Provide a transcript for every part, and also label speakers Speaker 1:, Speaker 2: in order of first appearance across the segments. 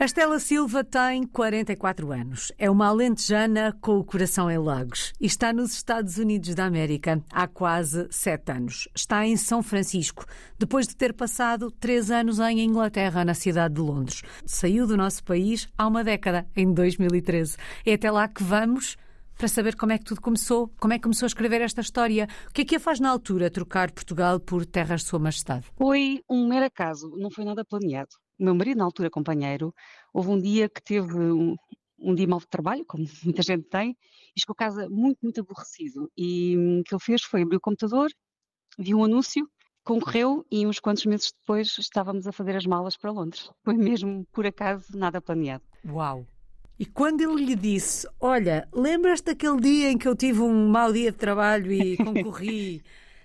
Speaker 1: A Estela Silva tem 44 anos. É uma alentejana com o coração em Lagos e está nos Estados Unidos da América há quase sete anos. Está em São Francisco, depois de ter passado três anos em Inglaterra, na cidade de Londres. Saiu do nosso país há uma década, em 2013. É até lá que vamos para saber como é que tudo começou, como é que começou a escrever esta história. O que é que a faz na altura trocar Portugal por terras de Sua Majestade?
Speaker 2: Foi um mero acaso, não foi nada planeado meu marido, na altura companheiro, houve um dia que teve um, um dia mau de trabalho, como muita gente tem, e chegou a casa muito, muito aborrecido. E hum, o que ele fez foi abrir o computador, viu um anúncio, concorreu e uns quantos meses depois estávamos a fazer as malas para Londres. Foi mesmo, por acaso, nada planeado.
Speaker 1: Uau! E quando ele lhe disse: Olha, lembras-te daquele dia em que eu tive um mau dia de trabalho e concorri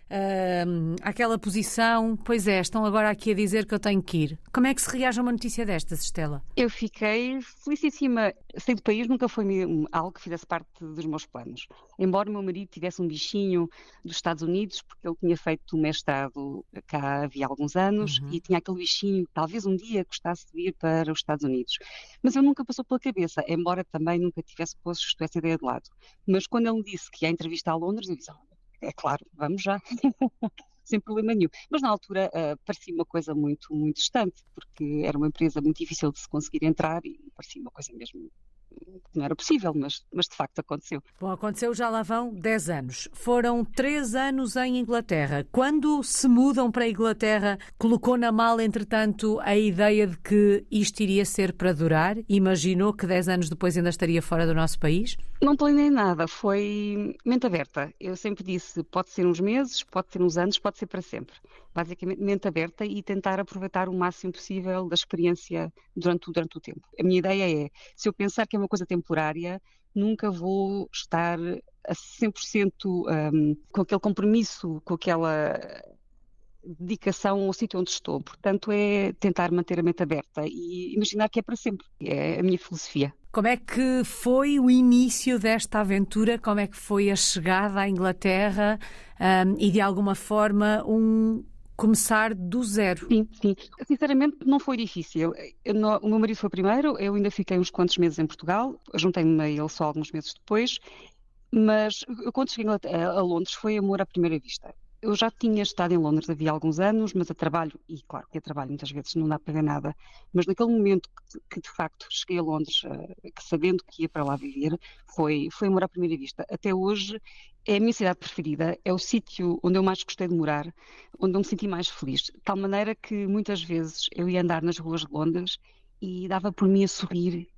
Speaker 1: uh, àquela posição. Pois é, estão agora aqui a dizer que eu tenho que ir. Como é que se reage a uma notícia destas, Estela?
Speaker 2: Eu fiquei felicíssima. Sair do país nunca foi algo que fizesse parte dos meus planos. Embora o meu marido tivesse um bichinho dos Estados Unidos, porque ele tinha feito um mestrado cá havia alguns anos uhum. e tinha aquele bichinho, talvez um dia gostasse de vir para os Estados Unidos. Mas ele nunca passou pela cabeça, embora também nunca tivesse posto essa ideia de lado. Mas quando ele me disse que ia entrevistar a Londres, eu disse, é claro, vamos já. Sem problema nenhum. Mas na altura uh, parecia uma coisa muito, muito distante, porque era uma empresa muito difícil de se conseguir entrar e parecia uma coisa mesmo não era possível, mas, mas de facto aconteceu.
Speaker 1: Bom, aconteceu já lá vão 10 anos. Foram 3 anos em Inglaterra. Quando se mudam para a Inglaterra, colocou na mala, entretanto, a ideia de que isto iria ser para durar? Imaginou que 10 anos depois ainda estaria fora do nosso país?
Speaker 2: Não planejei nada, foi mente aberta. Eu sempre disse, pode ser uns meses, pode ser uns anos, pode ser para sempre. Basicamente, mente aberta e tentar aproveitar o máximo possível da experiência durante, durante o tempo. A minha ideia é, se eu pensar que é uma coisa temporária, nunca vou estar a 100% um, com aquele compromisso, com aquela dedicação ao sítio onde estou. Portanto, é tentar manter a mente aberta e imaginar que é para sempre. É a minha filosofia.
Speaker 1: Como é que foi o início desta aventura? Como é que foi a chegada à Inglaterra um, e, de alguma forma, um começar do zero?
Speaker 2: Sim, sim. Sinceramente, não foi difícil. Eu, o meu marido foi primeiro, eu ainda fiquei uns quantos meses em Portugal, juntei-me a ele só alguns meses depois, mas quando cheguei a Londres foi amor à primeira vista eu já tinha estado em Londres havia alguns anos, mas a trabalho, e claro que a trabalho muitas vezes não dá para ver nada, mas naquele momento que, que de facto cheguei a Londres, uh, que sabendo que ia para lá viver, foi, foi amor à primeira vista. Até hoje é a minha cidade preferida, é o sítio onde eu mais gostei de morar, onde eu me senti mais feliz. De tal maneira que muitas vezes eu ia andar nas ruas de Londres e dava por mim a sorrir,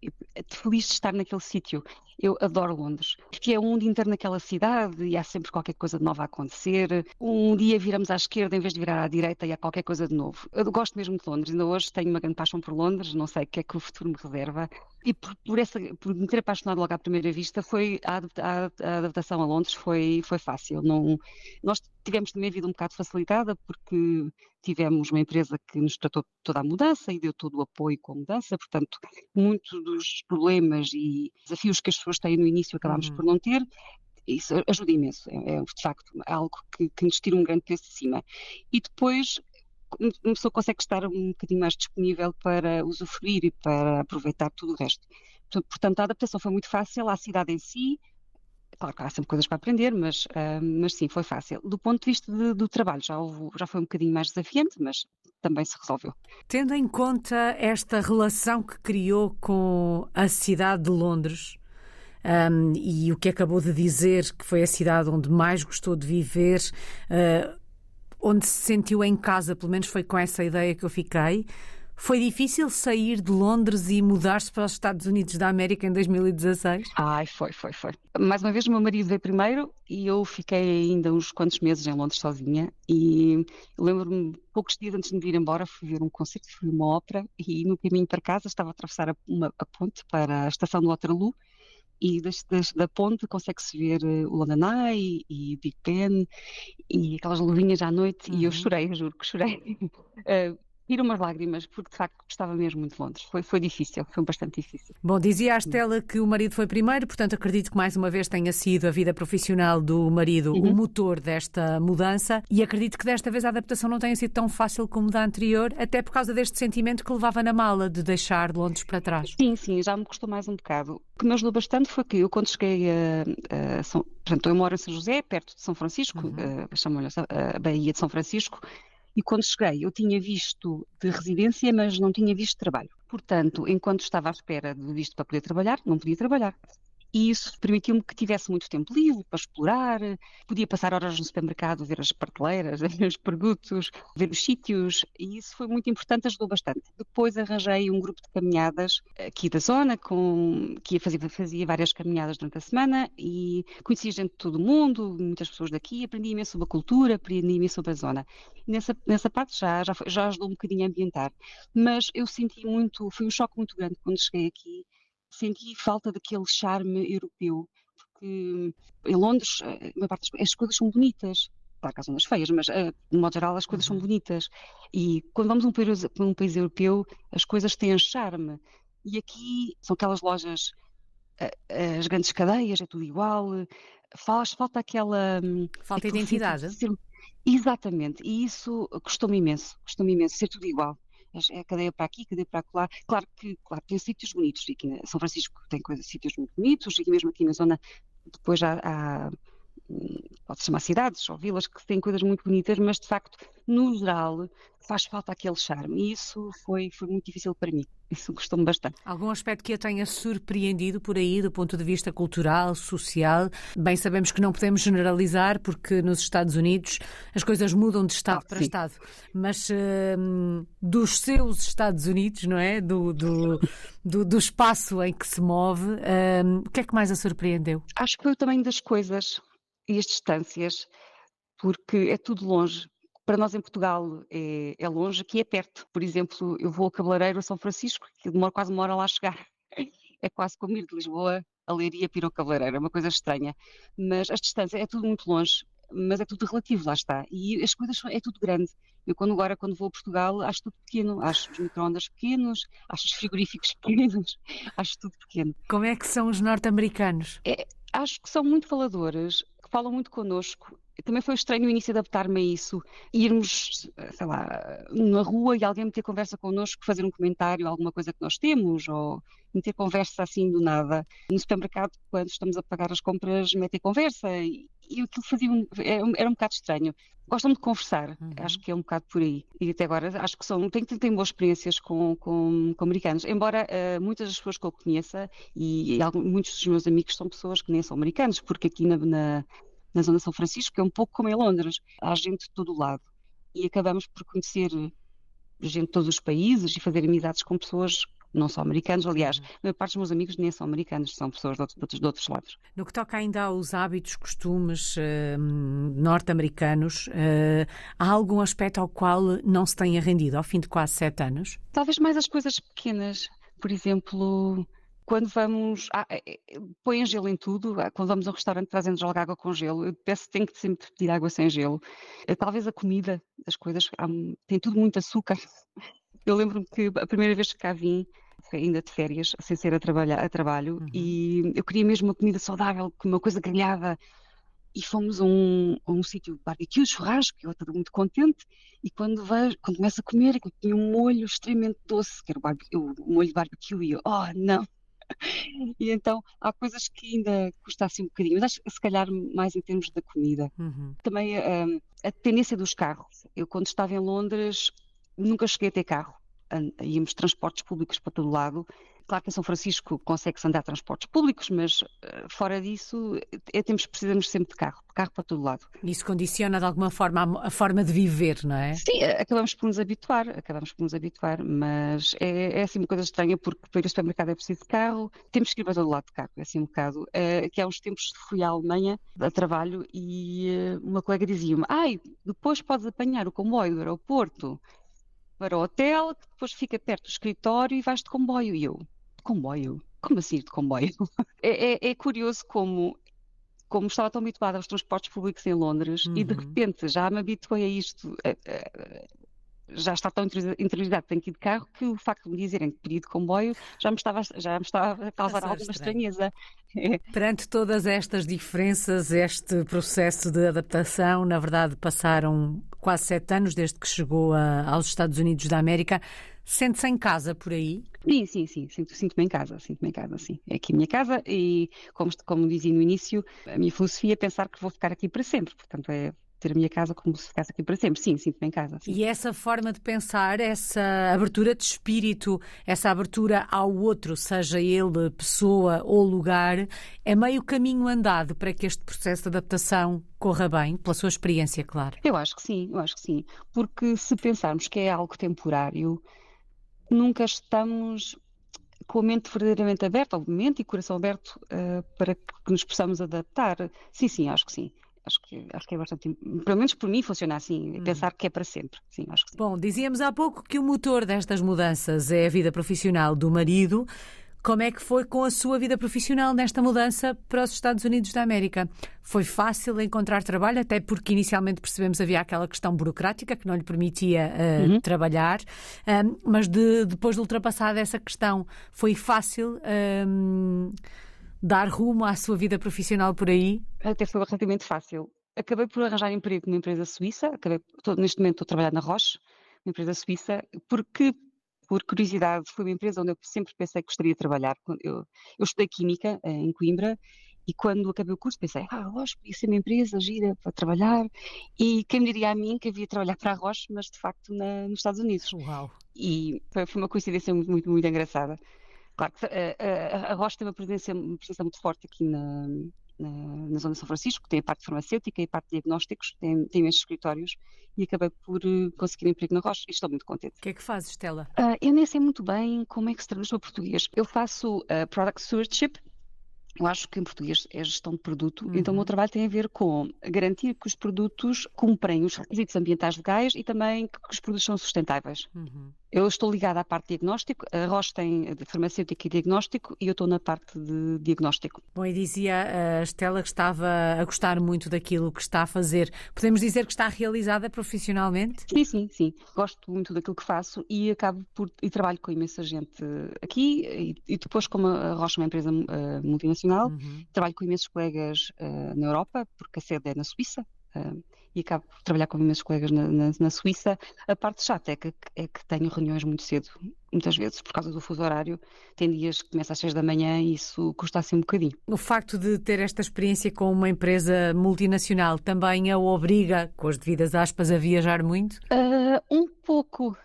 Speaker 2: feliz de estar naquele sítio. Eu adoro Londres, porque é um dia inteiro naquela cidade e há sempre qualquer coisa de novo a acontecer. Um dia viramos à esquerda em vez de virar à direita e há qualquer coisa de novo. Eu gosto mesmo de Londres, ainda hoje tenho uma grande paixão por Londres, não sei o que é que o futuro me reserva. E por, por, essa, por me ter apaixonado logo à primeira vista, foi a, a, a adaptação a Londres foi, foi fácil. Não, nós tivemos também a vida um bocado facilitada porque tivemos uma empresa que nos tratou toda a mudança e deu todo o apoio com a mudança, portanto, muitos dos problemas e desafios que as pessoas têm no início acabámos uhum. por não ter. Isso ajuda imenso, é, é de facto algo que, que nos tira um grande peso de cima. E depois uma pessoa consegue estar um bocadinho mais disponível para usufruir e para aproveitar tudo o resto. Portanto, a adaptação foi muito fácil à cidade em si. Claro que há sempre coisas para aprender, mas, uh, mas sim, foi fácil. Do ponto de vista de, do trabalho, já, já foi um bocadinho mais desafiante, mas também se resolveu.
Speaker 1: Tendo em conta esta relação que criou com a cidade de Londres, um, e o que acabou de dizer que foi a cidade onde mais gostou de viver, uh, onde se sentiu em casa, pelo menos foi com essa ideia que eu fiquei. Foi difícil sair de Londres e mudar-se para os Estados Unidos da América em 2016?
Speaker 2: Ai, foi, foi, foi. Mais uma vez, o meu marido veio primeiro e eu fiquei ainda uns quantos meses em Londres sozinha. E lembro-me, poucos dias antes de me vir embora, fui ver um concerto, fui uma ópera e no caminho para casa estava a atravessar a, uma, a ponte para a estação do Waterloo e das, das, da ponte consegue-se ver eh, o London Eye e Big Ben e aquelas luvinhas à noite uhum. e eu uhum. chorei, juro que chorei. Uh, ir umas lágrimas, porque de facto gostava mesmo muito de Londres. Foi, foi difícil, foi bastante difícil.
Speaker 1: Bom, dizia a Estela que o marido foi primeiro, portanto acredito que mais uma vez tenha sido a vida profissional do marido uhum. o motor desta mudança e acredito que desta vez a adaptação não tenha sido tão fácil como da anterior, até por causa deste sentimento que levava na mala de deixar Londres para trás.
Speaker 2: Sim, sim, já me custou mais um bocado. O que me ajudou bastante foi que eu quando cheguei a, a São, portanto, eu moro em São José, perto de São Francisco, uhum. uh, chamam-lhe a Baía de São Francisco, e quando cheguei, eu tinha visto de residência, mas não tinha visto trabalho. Portanto, enquanto estava à espera de visto para poder trabalhar, não podia trabalhar e isso permitiu-me que tivesse muito tempo livre para explorar, podia passar horas no supermercado, ver as prateleiras, ver os produtos, ver os sítios, e isso foi muito importante, ajudou bastante. Depois arranjei um grupo de caminhadas aqui da zona, com, que fazia, fazia várias caminhadas durante a semana e conhecia gente de todo o mundo, muitas pessoas daqui, aprendi imenso sobre a cultura, aprendi imenso sobre a zona. nessa, nessa parte já, já, já ajudou um bocadinho a ambientar, mas eu senti muito, foi um choque muito grande quando cheguei aqui senti falta daquele charme europeu, porque em Londres, eh, a parte das, as coisas são bonitas. Claro que há zonas feias, mas eh, de modo geral as coisas são uhum. bonitas. E quando vamos a um país, a um país europeu, as coisas têm charme. E aqui são aquelas lojas, eh, as grandes cadeias, é tudo igual. Faz, falta aquela.
Speaker 1: Hum, falta identidade. Ser,
Speaker 2: exatamente. E isso custou-me imenso. Custou-me imenso ser tudo igual é cadeia para aqui, cadeia para lá. Claro que claro, tem sítios bonitos. Aqui São Francisco tem coisas, sítios muito bonitos, e mesmo aqui na zona, depois há, há pode chamar cidades ou vilas que têm coisas muito bonitas, mas de facto, no geral, faz falta aquele charme. E isso foi, foi muito difícil para mim. Isso gostou-me bastante.
Speaker 1: Algum aspecto que a tenha surpreendido por aí, do ponto de vista cultural, social? Bem, sabemos que não podemos generalizar, porque nos Estados Unidos as coisas mudam de Estado ah, para sim. Estado. Mas uh, dos seus Estados Unidos, não é? Do, do, do, do espaço em que se move, uh, o que é que mais a surpreendeu?
Speaker 2: Acho que foi o tamanho das coisas e as distâncias, porque é tudo longe. Para nós em Portugal é, é longe, aqui é perto. Por exemplo, eu vou a Cabeleireiro a São Francisco, que demora quase uma hora lá a chegar. É quase como ir de Lisboa a Leiria para o Cabeleireiro, é uma coisa estranha. Mas as distâncias é tudo muito longe, mas é tudo relativo, lá está. E as coisas é tudo grande. Eu quando agora, quando vou a Portugal, acho tudo pequeno. Acho os microondas pequenos, acho os frigoríficos pequenos, acho tudo pequeno.
Speaker 1: Como é que são os norte-americanos?
Speaker 2: É, acho que são muito faladores, que falam muito connosco. Também foi estranho o início adaptar-me a isso. Irmos, sei lá, na rua e alguém meter conversa connosco, fazer um comentário, alguma coisa que nós temos, ou meter conversa assim do nada. No supermercado, quando estamos a pagar as compras, meter conversa. E, e aquilo fazia um, era, era, um bocado estranho. Gostam de conversar, uhum. acho que é um bocado por aí. E até agora acho que são, tenho, boas experiências com, com, com americanos. Embora uh, muitas das pessoas que eu conheça, e, e alguns, muitos dos meus amigos são pessoas que nem são americanos, porque aqui na, na, na Zona de São Francisco é um pouco como em Londres. Há gente de todo o lado. E acabamos por conhecer gente de todos os países e fazer amizades com pessoas não são americanos, aliás, uhum. a maior parte dos meus amigos nem são americanos, são pessoas de outros, de outros lados.
Speaker 1: No que toca ainda aos hábitos, costumes uh, norte-americanos, uh, há algum aspecto ao qual não se tenha rendido ao fim de quase sete anos?
Speaker 2: Talvez mais as coisas pequenas, por exemplo, quando vamos. Ah, põem gelo em tudo. Ah, quando vamos a um restaurante trazendo logo água com gelo. Eu peço tenho que sempre pedir água sem gelo. Eh, talvez a comida, as coisas, tem tudo muito açúcar. Eu lembro-me que a primeira vez que cá vim, ainda de férias, sem ser a, trabalhar, a trabalho, uhum. e eu queria mesmo uma comida saudável, uma coisa grelhada. E fomos a um, a um sítio de barbecue, churrasco, eu estava muito contente. E quando vejo, quando começo a comer, tinha um molho extremamente doce, que era o, barbecue, o molho de barbecue, e eu, oh, não! E então há coisas que ainda custa assim um bocadinho, mas acho que se calhar mais em termos da comida. Uhum. Também um, a dependência dos carros. Eu, quando estava em Londres, nunca cheguei a ter carro. Íamos transportes públicos para todo lado. Claro que em São Francisco consegue-se andar transportes públicos, mas eh, fora disso é, temos, precisamos sempre de carro, de carro para todo lado.
Speaker 1: Isso condiciona de alguma forma a, forma de viver, não é?
Speaker 2: Sim, eh, acabamos por nos habituar, acabamos por nos habituar, mas é, é assim uma coisa estranha porque para ir ao supermercado é preciso de carro, temos que ir para todo lado de carro, é assim um bocado. É, que há uns tempos fui à Alemanha a trabalho e uma colega dizia-me, ai, depois podes apanhar o comboio do aeroporto para o hotel, que depois fica perto do escritório e vais de comboio. E eu, de comboio? Como assim de comboio? é, é, é, curioso como, como estava tão habituada aos transportes públicos em Londres uhum. e de uhum. repente já me habituei a isto. Já está tão interiorizado tenho que ir de carro que o facto de me dizerem que podia de comboio já me estava, já me estava a causar alguma estranheza.
Speaker 1: Perante todas estas diferenças, este processo de adaptação, na verdade passaram quase sete anos desde que chegou a, aos Estados Unidos da América. Sente-se em casa por aí?
Speaker 2: Sim, sim, sim. Sinto-me sinto em casa, sinto-me em casa, sim. É aqui a minha casa e, como, como dizia no início, a minha filosofia é pensar que vou ficar aqui para sempre. Portanto, é ter a minha casa como se ficasse aqui para sempre. Sim, sinto-me em casa. Sim.
Speaker 1: E essa forma de pensar, essa abertura de espírito, essa abertura ao outro, seja ele pessoa ou lugar, é meio caminho andado para que este processo de adaptação corra bem, pela sua experiência, claro.
Speaker 2: Eu acho que sim, eu acho que sim. Porque se pensarmos que é algo temporário, nunca estamos com a mente verdadeiramente aberta, obviamente, e coração aberto uh, para que nos possamos adaptar. Sim, sim, acho que sim. Acho que, acho que é bastante. Pelo menos por mim funciona assim, hum. pensar que é para sempre. Sim, acho que sim.
Speaker 1: Bom, dizíamos há pouco que o motor destas mudanças é a vida profissional do marido. Como é que foi com a sua vida profissional nesta mudança para os Estados Unidos da América? Foi fácil encontrar trabalho, até porque inicialmente percebemos havia aquela questão burocrática que não lhe permitia uh, uhum. trabalhar, uh, mas de, depois de ultrapassada essa questão, foi fácil. Uh, dar rumo à sua vida profissional por aí?
Speaker 2: Até foi relativamente fácil. Acabei por arranjar emprego numa empresa suíça, acabei, tô, neste momento estou a trabalhar na Roche, uma empresa suíça, porque, por curiosidade, foi uma empresa onde eu sempre pensei que gostaria de trabalhar. Eu, eu estudei Química eh, em Coimbra e quando acabei o curso pensei, ah, Roche podia ser uma empresa gira para trabalhar e quem me diria a mim que havia de trabalhar para a Roche, mas de facto na, nos Estados Unidos.
Speaker 1: Uau!
Speaker 2: E foi, foi uma coincidência muito, muito, muito engraçada. Claro que a, eh, eh, a, Roche tem uma presença, uma presença muito forte aqui na, na, na, zona de São Francisco, tem a parte farmacêutica e a parte de diagnósticos, tem, tem esses escritórios e acabei por uh, conseguir emprego na Roche e estou muito contente.
Speaker 1: O que é que fazes, Stella?
Speaker 2: Uh, eu nem sei muito bem como é que se traduz para português. Eu faço uh, Product Stewardship, eu acho que em português é gestão de produto, uhum. então o meu uhum. trabalho tem a ver com garantir que os produtos cumprem os requisitos ambientais legais e também que os produtos são sustentáveis. Uhum. Eu estou ligada à parte de diagnóstico, a Roche tem de farmacêutica e diagnóstico e eu estou na parte de diagnóstico.
Speaker 1: Bom, e dizia a Estela que estava a gostar muito daquilo que está a fazer. Podemos dizer que está realizada profissionalmente?
Speaker 2: Sim, sim, sim. Gosto muito daquilo que faço e acabo por e trabalho com imensa gente aqui e, e depois como a Roche é uma empresa uh, multinacional, uhum. trabalho com imensos colegas uh, na Europa, porque a sede é na Suíça. Uh, e acabo por trabalhar com imensos colegas na, na, na, Suíça. A parte chata é que, é que tenho reuniões muito cedo, muitas vezes, por causa do fuso horário. Tem dias que começa às seis da manhã e isso custa assim um bocadinho.
Speaker 1: O facto de ter esta experiência com uma empresa multinacional também a obriga, com as devidas aspas, a viajar muito?
Speaker 2: Uh, um pouco.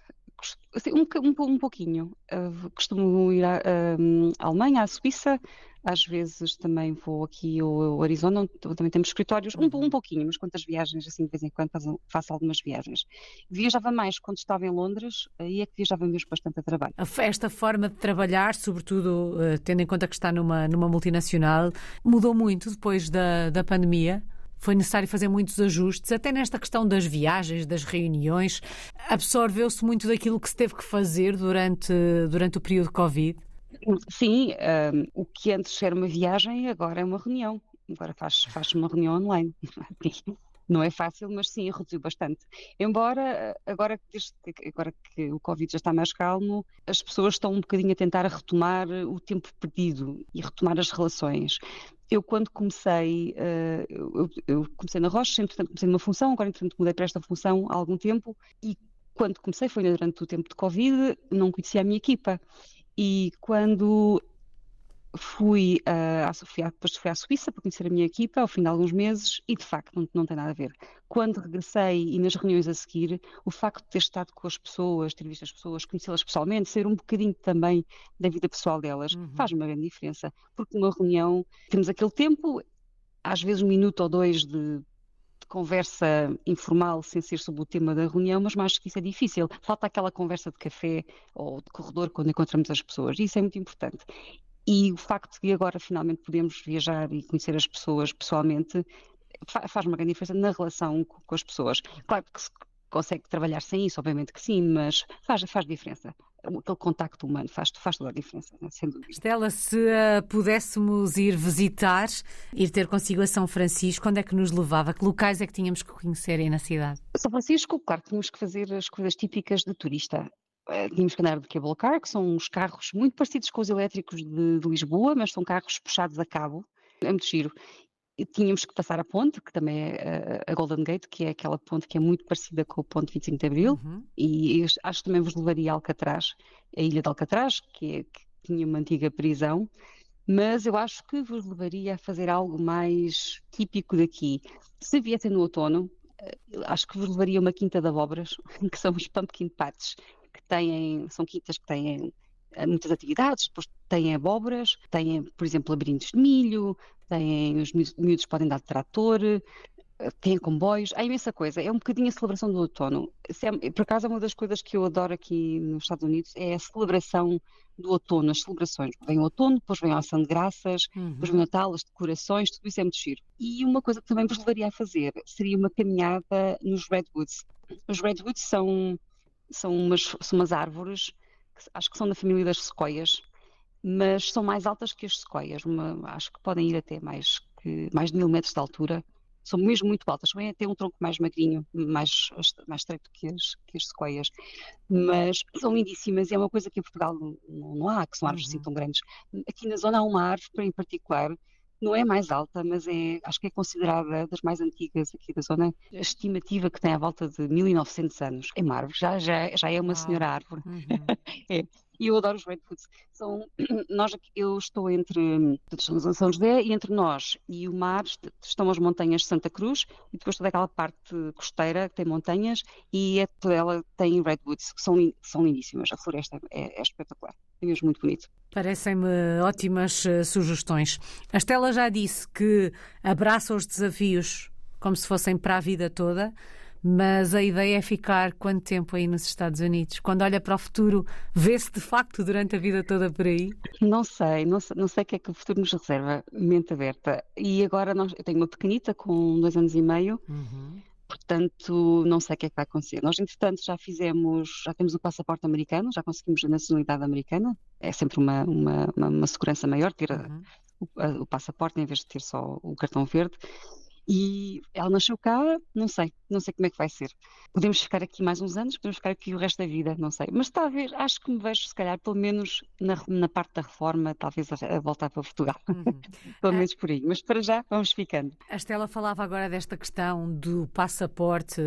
Speaker 2: Assim, um, um, um pouquinho. Uh, costumo ir à, uh, à Alemanha, à Suíça, às vezes também vou aqui ao, Arizona, onde também temos escritórios, um, um uhum. pouquinho, mas quantas viagens, assim, de vez em quando faço, algumas viagens. Viajava mais quando estava em Londres, aí é que viajava mesmo bastante a trabalho.
Speaker 1: Esta forma de trabalhar, sobretudo uh, tendo em conta que está numa, numa multinacional, mudou muito depois da, da pandemia? foi necessário fazer muitos ajustes, até nesta questão das viagens, das reuniões. Absorveu-se muito daquilo que se teve que fazer durante, durante o período Covid?
Speaker 2: Sim, um, o que antes era uma viagem, agora é uma reunião. Agora faz, faz uma reunião online. Não é fácil, mas sim, reduziu bastante. Embora, agora, agora que o Covid já está mais calmo, as pessoas estão um bocadinho a tentar retomar o tempo perdido e retomar as relações. Eu, quando comecei, eu, eu, comecei na Rocha, entretanto comecei numa função, agora entretanto mudei para esta função há algum tempo e quando comecei foi durante o tempo de Covid, não conhecia a minha equipa. E quando fui, uh, fui, depois fui à Suíça para conhecer a minha equipa ao fim de alguns meses e de facto não, não, tem nada a ver. Quando regressei e nas reuniões a seguir, o facto de ter estado com as pessoas, ter visto as pessoas, conhecê-las pessoalmente, ser um bocadinho também da vida pessoal delas, uhum. faz uma grande diferença. Porque numa reunião temos aquele tempo, às vezes um minuto ou dois de conversa informal sem ser sobre o tema da reunião, mas mais que isso é difícil. Falta aquela conversa de café ou de corredor quando encontramos as pessoas. Isso é muito importante. E o facto de agora finalmente podemos viajar e conhecer as pessoas pessoalmente faz uma grande diferença na relação com as pessoas. Claro que se consegue trabalhar sem isso, obviamente que sim, mas faz, faz diferença. Aquele contacto humano faz, faz toda a diferença, né? sem dúvida.
Speaker 1: Estela, se uh, pudéssemos ir visitar, ir ter consigo a São Francisco, onde é que nos levava? Que locais é que tínhamos que conhecer aí na cidade?
Speaker 2: São Francisco, claro, tínhamos que fazer as coisas típicas de turista. Uh, tínhamos que andar de cable car, que são uns carros muito parecidos com os elétricos de, de Lisboa, mas são carros puxados a cabo. É muito giro tínhamos que passar a ponte, que também é a Golden Gate, que é aquela ponte que é muito parecida com o ponte 25 de Abril, uhum. e acho que também vos levaria a Alcatraz, a ilha de Alcatraz, que, é, que tinha uma antiga prisão, mas eu acho que vos levaria a fazer algo mais típico daqui. Se viessem no outono, eh, acho que vos levaria uma quinta de abóboras, que são os pumpkin patches, que têm, são quintas que têm eh, muitas atividades, depois têm abóboras, têm, por exemplo, labirintos de milho, têm, os miúdos podem dar de trator, eh, têm comboios, há imensa coisa. É um bocadinho a celebração do outono. É, por acaso, é uma das coisas que eu adoro aqui nos Estados Unidos, é a celebração do outono, as celebrações. Vem o outono, depois vem a ação de graças, uhum. depois vem o Natal, as decorações, tudo isso é muito giro. E uma coisa que também vos levaria a fazer seria uma caminhada nos Redwoods. Os Redwoods são, são, umas, são umas árvores acho que são da família das sequoias, mas são mais altas que as sequoias, uma, acho que podem ir até mais, que, mais de mil metros de altura, são mesmo muito altas, também até um tronco mais magrinho, mais, mais estreito que as, que as sequoias, mas são lindíssimas e é uma coisa que em Portugal não, não há, que são árvores assim uhum. assim tão grandes. Aqui na zona há uma árvore em particular não é mais alta, mas é, acho que é considerada das mais antigas aqui da zona. A estimativa que tem à volta de 1900 anos. É uma árvore, já, já, já é uma senhora árvore. Uhum. é. E eu adoro os redwoods. São, nós, eu estou entre São José e entre nós e o mar estão as montanhas de Santa Cruz e depois toda aquela parte costeira que tem montanhas e é, toda ela tem redwoods que são, são lindíssimas. A floresta é, é espetacular. É mesmo muito bonito.
Speaker 1: Parecem-me ótimas uh, sugestões. A Estela já disse que abraça os desafios como se fossem para a vida toda. Mas a ideia é ficar quanto tempo aí nos Estados Unidos? Quando olha para o futuro, vê-se de facto durante a vida toda por aí?
Speaker 2: Não sei, não sei, não sei o que é que o futuro nos reserva, mente aberta. E agora nós, eu tenho uma pequenita com dois anos e meio. Uhum. Portanto, não sei o que é que vai acontecer. Nós, entretanto, já fizemos, já temos o passaporte americano, já conseguimos a nacionalidade americana. É sempre uma, uma, uma, uma segurança maior ter uhum. o, a, o passaporte em vez de ter só o cartão verde. E ela nasceu cá, não sei, não sei como é que vai ser. Podemos ficar aqui mais uns anos, podemos ficar aqui o resto da vida, não sei. Mas talvez, acho que me vejo, se calhar, pelo menos na, na parte da reforma, talvez a, a voltar para Portugal. Uhum. pelo menos por aí. Mas para já, vamos ficando.
Speaker 1: A Estela falava agora desta questão do passaporte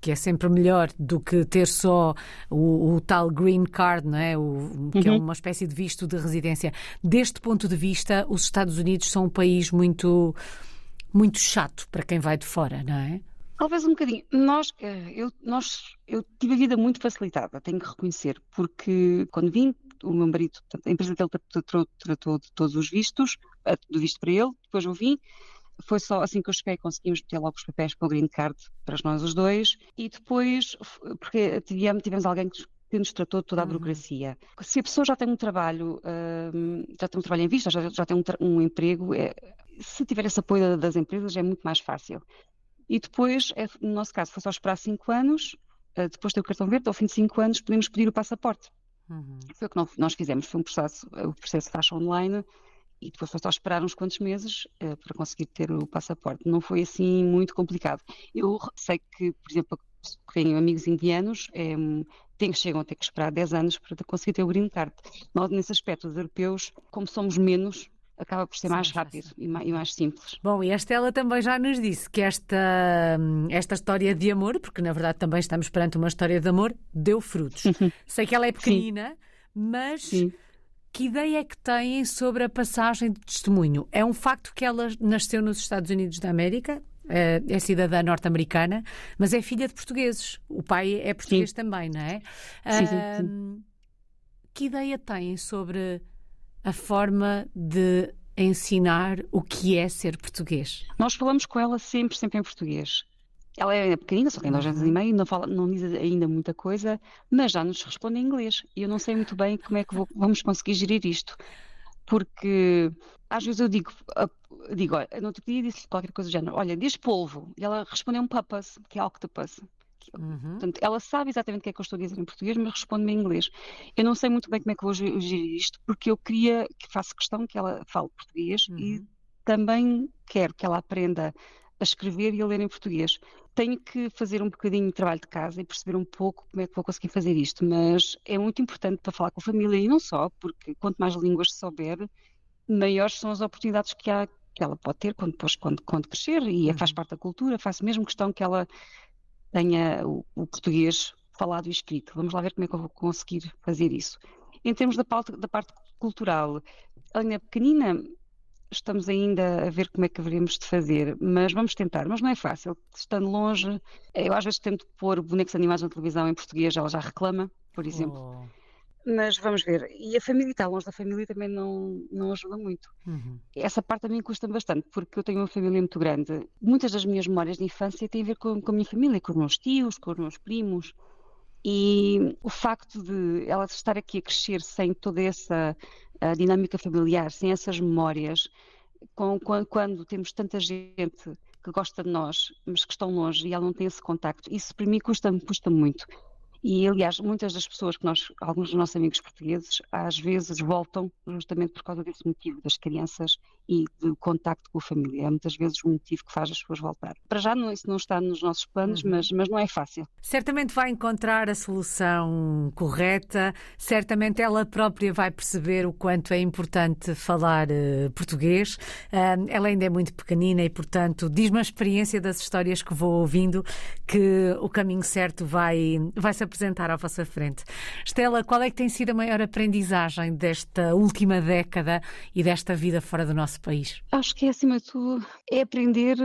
Speaker 1: que é sempre melhor do que ter só o, o tal green card, não é? O, que é uhum. é uma espécie de visto de residência. Deste ponto de vista, os Estados Unidos são um país muito muito chato para quem vai de fora, não é?
Speaker 2: Talvez um bocadinho. Nós, eh, eu, nós, eu tive a vida muito facilitada, tenho que reconhecer, porque quando vim, o meu marido, a empresa dele tratou, tratou de todos os vistos, do visto para ele, depois eu vim, foi só assim que eu cheguei, conseguimos meter logo os papéis para o green card para nós os dois, e depois, porque tivemos, tivemos alguém que que nos tratou de toda a uhum. burocracia. Se a pessoa já tem um trabalho, hum, já tem um trabalho em vista, já, já tem um, um emprego, é, se tiver esse apoio das empresas é muito mais fácil. E depois, é, no nosso caso, foi só esperar 5 anos, uh, depois ter o cartão verde, ao fim de 5 anos podemos pedir o passaporte. Uhum. Foi o que nós fizemos, foi um processo, o processo faz online e depois foi só esperar uns quantos meses uh, para conseguir ter o passaporte. Não foi assim muito complicado. Eu sei que, por exemplo, vêm amigos indianos, é, tem, chegam a ter que esperar 10 anos para conseguir ter o green card. Nós, nesse aspecto, os europeus, como somos menos, acaba por ser mais rápido e mais, e mais, simples.
Speaker 1: Bom, e a Estela também já nos disse que esta, esta história de amor, porque na verdade também estamos perante uma história de amor, deu frutos. Sei que ela é pequenina, Sim. mas Sim. que ideia é que têm sobre a passagem de testemunho? É um facto que ela nasceu nos Estados Unidos da América, eh, é cidadã norte-americana, mas é filha de portugueses. O pai é português sim. também, não é? Sim, sim, sim. Que ideia têm sobre a forma de ensinar o que é ser português?
Speaker 2: Nós falamos com ela sempre, sempre em português. Ela é pequenina, só tem dois anos e meio, não, fala, não diz ainda muita coisa, mas já nos responde em inglês. E eu não sei muito bem como é que vou, vamos conseguir gerir isto. Porque às vezes eu digo, digo olha, no outro dia disse qualquer coisa do género, olha, diz polvo. E ela respondeu um papas, que é octopus, Uhum. Portanto, ela sabe exatamente o que é que eu estou a dizer em português, mas responde-me em inglês. Eu não sei muito bem como é que vou gerir isto, porque eu queria, que faço questão que ela fale português uhum. e também quero que ela aprenda a escrever e a ler em português. Tenho que fazer um bocadinho de trabalho de casa e perceber um pouco como é que vou conseguir fazer isto, mas é muito importante para falar com a família e não só, porque quanto mais línguas souber, maiores são as oportunidades que, há, que ela pode ter quando, depois, quando, quando crescer e uhum. faz parte da cultura. Faço mesmo questão que ela tenha o, o, português falado e escrito. Vamos lá ver como é que eu vou conseguir fazer isso. Em termos da parte, da parte cultural, a linha pequenina estamos ainda a ver como é que haveríamos de fazer, mas vamos tentar. Mas não é fácil. Estando longe, eu às vezes tento pôr bonecos animados na televisão em português, ela já reclama, por exemplo. Oh. Mas vamos ver. E a família está longe da família também não, não ajuda muito. Uhum. Essa parte também custa bastante, porque eu tenho uma família muito grande. Muitas das minhas memórias de infância têm a ver com, com a minha família, com os meus tios, com os meus primos. E o facto de ela estar aqui a crescer sem toda essa dinâmica familiar, sem essas memórias, com, quando, quando, temos tanta gente que gosta de nós, mas que estão longe e ela não tem esse contacto, isso para mim custa, custa muito. E, aliás, muitas das pessoas que nós, alguns dos nossos amigos portugueses, às vezes voltam justamente por causa desse motivo, das crianças e do contacto com a família. É muitas vezes o motivo que faz as pessoas voltar. Para já, não, isso não está nos nossos planos, uhum. mas, mas não é fácil.
Speaker 1: Certamente vai encontrar a solução correta, certamente ela própria vai perceber o quanto é importante falar uh, português. Uh, ela ainda é muito pequenina e, portanto, diz-me a experiência das histórias que vou ouvindo que o caminho certo vai, vai se apresentar à vossa frente. Estela, qual é que tem sido a maior aprendizagem desta última década e desta vida fora do nosso país?
Speaker 2: Acho que é, acima de tudo, é aprender,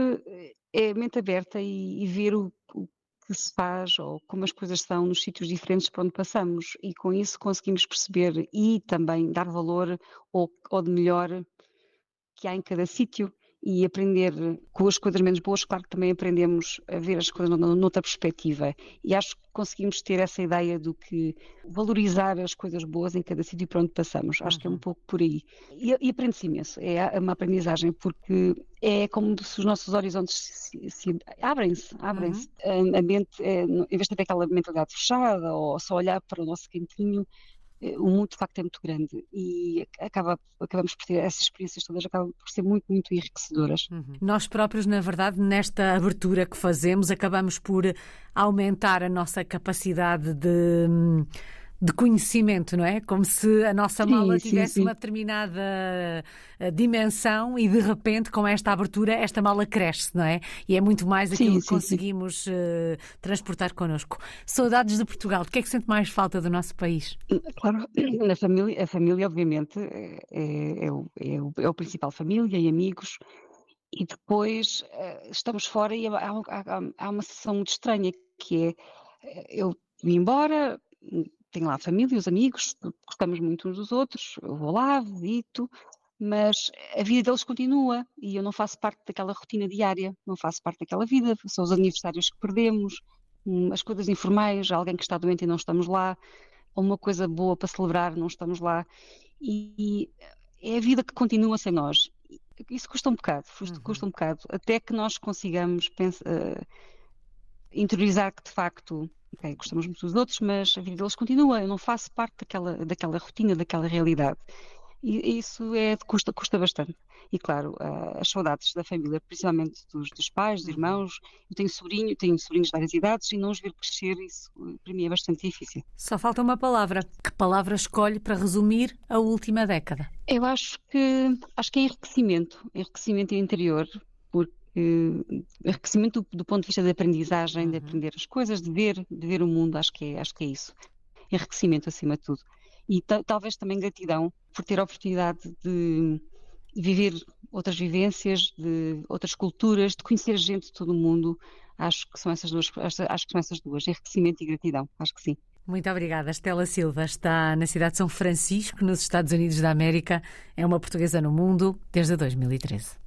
Speaker 2: é mente aberta e, e ver o, o que se faz ou como as coisas são nos sítios diferentes por onde passamos e com isso conseguimos perceber e também dar valor ou, ou de melhor que há em cada sítio e aprender com as coisas menos boas, claro que também aprendemos a ver as coisas noutra perspectiva. E acho que conseguimos ter essa ideia do que valorizar as coisas boas em cada sítio para onde passamos. Acho uhum. que é um uhum. pouco por aí. E, e aprende-se imenso. É uma aprendizagem, porque é como se os nossos horizontes se, se abrem-se, abrem-se. Uhum. A, mente, é, em vez de ter aquela mentalidade fechada ou só olhar para o nosso cantinho, o mundo de facto é muito grande e acaba, acabamos por ter essas experiências todas, acabam por ser muito, muito enriquecedoras.
Speaker 1: Uhum. Nós próprios, na verdade, nesta abertura que fazemos, acabamos por aumentar a nossa capacidade de hum, de conhecimento, não é? Como se a nossa mala sim, tivesse sim, sim. uma determinada eh, dimensão e de repente, com esta abertura, esta mala cresce, não é? E é muito mais aquilo que conseguimos uh, transportar connosco. Saudades de Portugal, o que é que sente mais falta do nosso país?
Speaker 2: Claro, na família, a família, obviamente, é, é, o, é, o, é o principal, família e amigos. E depois uh, estamos fora e há, há, há uma sensação muito estranha que é eu vim embora, tenho lá a família, os amigos, gostamos muito uns dos outros, eu vou lá, visito, mas a vida deles continua e eu não faço parte daquela rotina diária, não faço parte daquela vida, são os aniversários que perdemos, hum, as coisas informais, alguém que está doente e não estamos lá, ou uma coisa boa para celebrar, não estamos lá, e é a vida que continua sem nós. Isso custa um bocado, custa uhum. um bocado, até que nós consigamos pensar, uh, interiorizar que de facto okay, gostamos muito dos outros, mas a vida deles continua, eu não faço parte daquela, daquela rotina, daquela realidade. E isso é, custa, custa bastante. E claro, uh, as saudades da família, principalmente dos, dos, pais, dos uhum. irmãos. Eu tenho sobrinho, tenho sobrinhos de várias idades e não os ver crescer, isso para mim é bastante difícil.
Speaker 1: Só falta uma palavra. Que palavra escolhe para resumir a última década?
Speaker 2: Eu acho que acho que é enriquecimento, enriquecimento interior, porque enriquecimento do, do, ponto de vista da aprendizagem, de uhum. aprender as coisas, de ver, de ver o mundo, acho que é, acho que é isso. Enriquecimento acima de tudo. E talvez também gratidão por ter a oportunidade de viver outras vivências, de outras culturas, de conhecer gente de todo o mundo. Acho que são essas duas, acho que são essas duas, enriquecimento e gratidão, acho que sim.
Speaker 1: Muito obrigada. Estela Silva está na cidade de São Francisco, nos Estados Unidos da América. É uma portuguesa no mundo desde 2013.